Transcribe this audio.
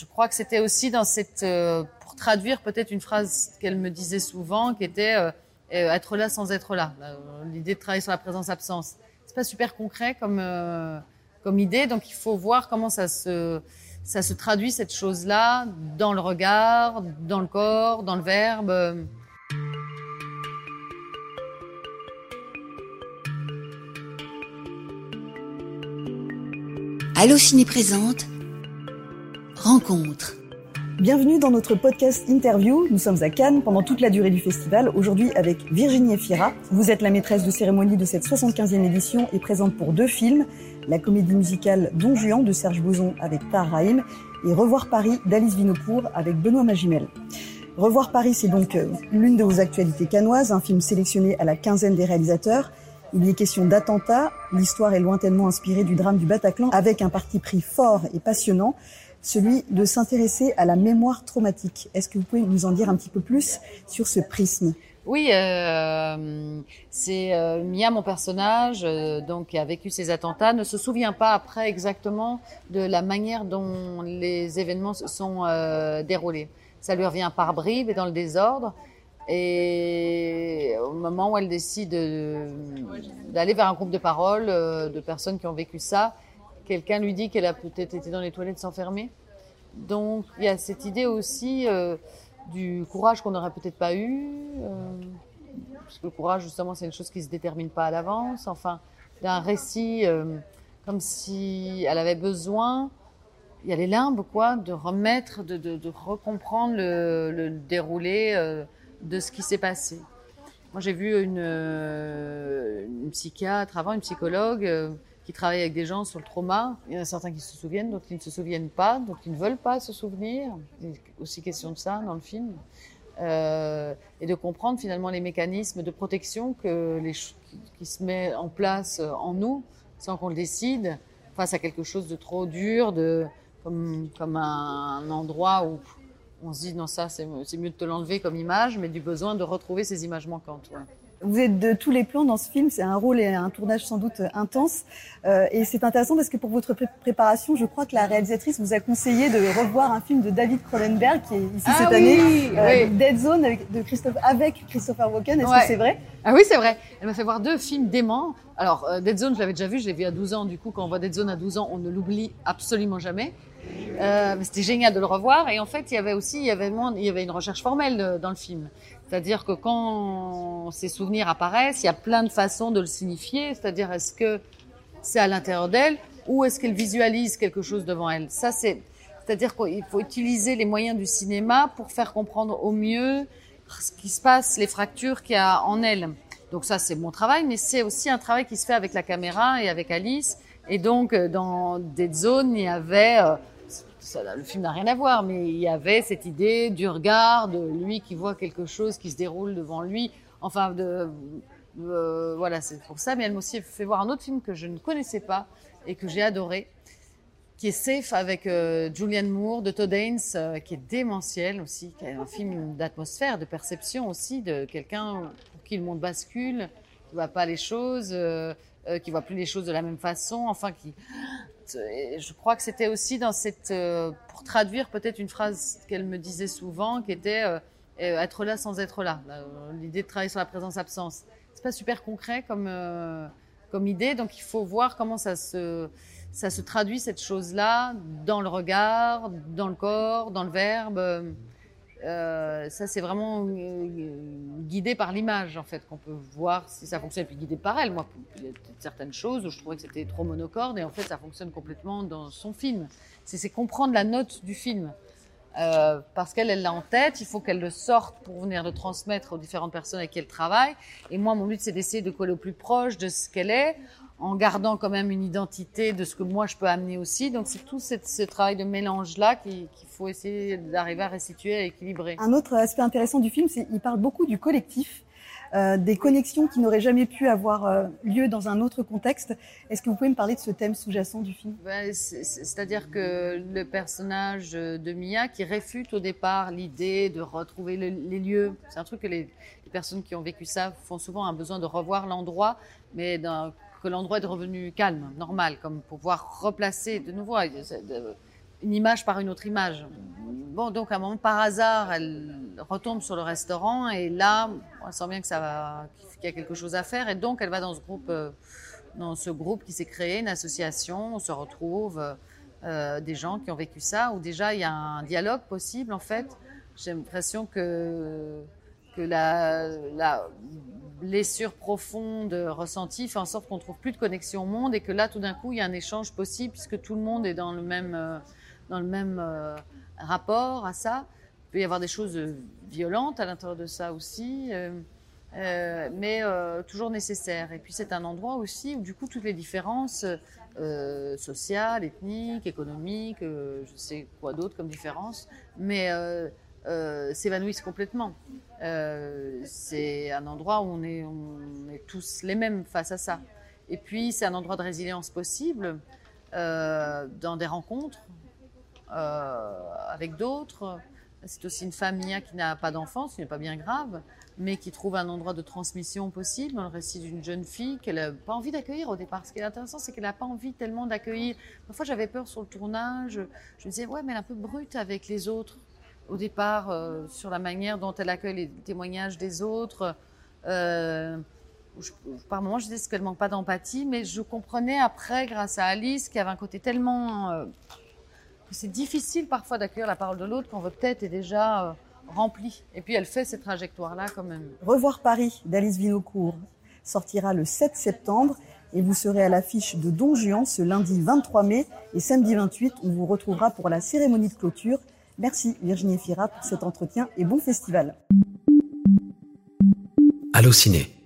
je crois que c'était aussi dans cette, euh, pour traduire peut-être une phrase qu'elle me disait souvent, qui était euh, euh, être là sans être là. L'idée de travailler sur la présence-absence. C'est pas super concret comme comme idée, donc il faut voir comment ça se ça se traduit cette chose-là dans le regard, dans le corps, dans le verbe. Allo Ciné présente Rencontre. Bienvenue dans notre podcast interview. Nous sommes à Cannes pendant toute la durée du festival. Aujourd'hui avec Virginie Efira. Vous êtes la maîtresse de cérémonie de cette 75e édition et présente pour deux films. La comédie musicale Don Juan de Serge Boson avec Tar Rahim et Revoir Paris d'Alice Vinopour avec Benoît Magimel. Revoir Paris, c'est donc euh, l'une de vos actualités canoises, un film sélectionné à la quinzaine des réalisateurs. Il y est question d'attentats. L'histoire est lointainement inspirée du drame du Bataclan avec un parti pris fort et passionnant celui de s'intéresser à la mémoire traumatique. Est-ce que vous pouvez nous en dire un petit peu plus sur ce prisme? Oui, euh, c'est euh, Mia, mon personnage, euh, donc qui a vécu ces attentats, ne se souvient pas après exactement de la manière dont les événements se sont déroulés. Ça lui revient par bribes et dans le désordre. Et au moment où elle décide d'aller vers un groupe de parole de personnes qui ont vécu ça, quelqu'un lui dit qu'elle a peut-être été dans les toilettes s'enfermer. Donc il y a cette idée aussi euh, du courage qu'on n'aurait peut-être pas eu, euh, parce que le courage justement c'est une chose qui se détermine pas à l'avance. Enfin, d'un récit euh, comme si elle avait besoin. Il y a les limbes, quoi, de remettre, de, de, recomprendre le, déroulé de ce qui s'est passé. Moi, j'ai vu une psychiatre avant, une psychologue qui travaille avec des gens sur le trauma. Il y en a certains qui se souviennent, d'autres qui ne se souviennent pas, d'autres qui ne veulent pas se souvenir. Il a aussi question de ça dans le film. Euh, et de comprendre finalement les mécanismes de protection que les, qui se met en place en nous sans qu'on le décide face à quelque chose de trop dur, de comme comme un, endroit où on se dit non ça c'est mieux de te l'enlever comme image, mais du besoin de retrouver ces images manquantes. Vous êtes de tous les plans dans ce film, c'est un rôle et un tournage sans doute intense. Euh, et c'est intéressant parce que pour votre pré préparation, je crois que la réalisatrice vous a conseillé de revoir un film de David Cronenberg qui est ici ah cette oui, année, euh, oui. Dead Zone avec, de Christophe, avec Christopher Walken. Est-ce Ouais. que c'est vrai? Ah oui, c'est vrai. Elle m'a fait voir deux films déments. Alors, euh, Dead Zone, je l'avais déjà vu, je l'ai vu à 12 ans. Du coup, quand on voit Dead Zone à 12 ans, on ne l'oublie absolument jamais. Euh, c'était génial de le revoir. Et en fait, il y avait aussi, il y avait, une recherche formelle dans le film. C'est-à-dire que quand ces souvenirs apparaissent, il y a plein de façons de le signifier. C'est-à-dire, est-ce que c'est à l'intérieur d'elle ou est-ce qu'elle visualise quelque chose devant elle? Ça, c'est, c'est-à-dire qu'il faut utiliser les moyens du cinéma pour faire comprendre au mieux ce qui se passe, les fractures qu'il y a en elle. Donc ça, c'est mon travail, mais c'est aussi un travail qui se fait avec la caméra et avec Alice. Et donc, euh, dans Dead Zone, il y avait, euh, le film n'a rien à voir, mais il y avait cette idée du regard de lui qui voit quelque chose qui se déroule devant lui. Enfin, euh, voilà, c'est pour ça. Mais elle m'a aussi fait voir un autre film que je ne connaissais pas et que j'ai adoré, qui est Safe avec euh, Julianne Moore de Todd Haynes, qui est démentiel aussi, qui est un film d'atmosphère, de perception aussi, de quelqu'un pour qui le monde bascule, qui voit pas les choses, euh, qui voit plus les choses de la même façon, enfin qui. Je crois que c'était aussi dans cette, euh, pour traduire peut-être une phrase qu'elle me disait souvent, qui était euh, euh, être là sans être là. L'idée de travailler sur la présence-absence. C'est pas super concret comme comme idée, donc il faut voir comment ça se ça se traduit cette chose-là dans le regard, dans le corps, dans le verbe. Ça, c'est vraiment euh, guidé par l'image, en fait, qu'on peut voir si ça fonctionne. Puis guidé par elle. Moi, il y a certaines choses où je trouvais que c'était trop monocorde, et en fait, ça fonctionne complètement dans son film. C'est comprendre la note du film. Euh, parce qu'elle, elle l'a en tête, il faut qu'elle le sorte pour venir le transmettre aux différentes personnes avec qui elle travaille. Et moi, mon but, c'est d'essayer de coller au plus proche de ce qu'elle est, en gardant quand même une identité de ce que moi je peux amener aussi. Donc c'est tout cette, ce travail de mélange-là qu'il faut essayer d'arriver à restituer, à équilibrer. Un autre aspect intéressant du film, c'est qu'il parle beaucoup du collectif. Euh, des connexions qui n'auraient jamais pu avoir euh, lieu dans un autre contexte. Est-ce que vous pouvez me parler de ce thème sous-jacent du film? Ben, c'est- c'est- C'est-à-dire que le personnage de Mia qui réfute au départ l'idée de retrouver le- les lieux, c'est un truc que les, les personnes qui ont vécu ça font souvent un besoin de revoir l'endroit, mais d'un- que l'endroit est revenu calme, normal, comme pouvoir replacer de nouveau. euh, une image par une autre image. Bon, donc à un moment, par hasard, elle retombe sur le restaurant et là, on sent bien que ça qu'il y a quelque chose à faire et donc elle va dans ce groupe, euh, dans ce groupe qui s'est créé, une association. On se retrouve euh, des gens qui ont vécu ça où déjà il y a un dialogue possible en fait. J'ai l'impression que que la, blessure profonde ressentie fait en sorte qu'on trouve plus de connexion au monde et que là, tout d'un coup, il y a un échange possible puisque tout le monde est dans le même, euh, dans le même euh, rapport à ça. Il peut y avoir des choses violentes à l'intérieur de ça aussi, euh, mais toujours nécessaires. Et puis, c'est un endroit aussi où, du coup, toutes les différences sociales, ethniques, économiques, je sais quoi d'autre comme différences, mais s'évanouissent complètement. Euh, c'est un endroit où on est, tous les mêmes face à ça. Et puis, c'est un endroit de résilience possible euh, dans des rencontres avec d'autres. C'est aussi une famille qui n'a pas d'enfants, ce n'est pas bien grave, mais qui trouve un endroit de transmission possible dans le récit d'une jeune fille qu'elle n'a pas envie d'accueillir au départ. Ce qui est intéressant, c'est qu'elle n'a pas envie tellement d'accueillir. Parfois, j'avais peur sur le tournage. Je me disais, ouais, mais elle est un peu brute avec les autres au départ euh, sur la manière dont elle accueille les témoignages des autres. Euh, par moments, je disais qu'elle manque pas d'empathie, mais je comprenais après, grâce à Alice, qu'il y avait un côté tellement euh, c'est difficile parfois d'accueillir la parole de l'autre quand votre tête est déjà remplie. Et puis elle fait cette trajectoire-là quand même. Revoir Paris d'Alice Vinocourt sortira le 7 septembre et vous serez à l'affiche de Don Juan ce lundi 23 mai et samedi 28 on vous retrouvera pour la cérémonie de clôture Merci Virginie Fira pour cet entretien et bon festival. Allô Ciné.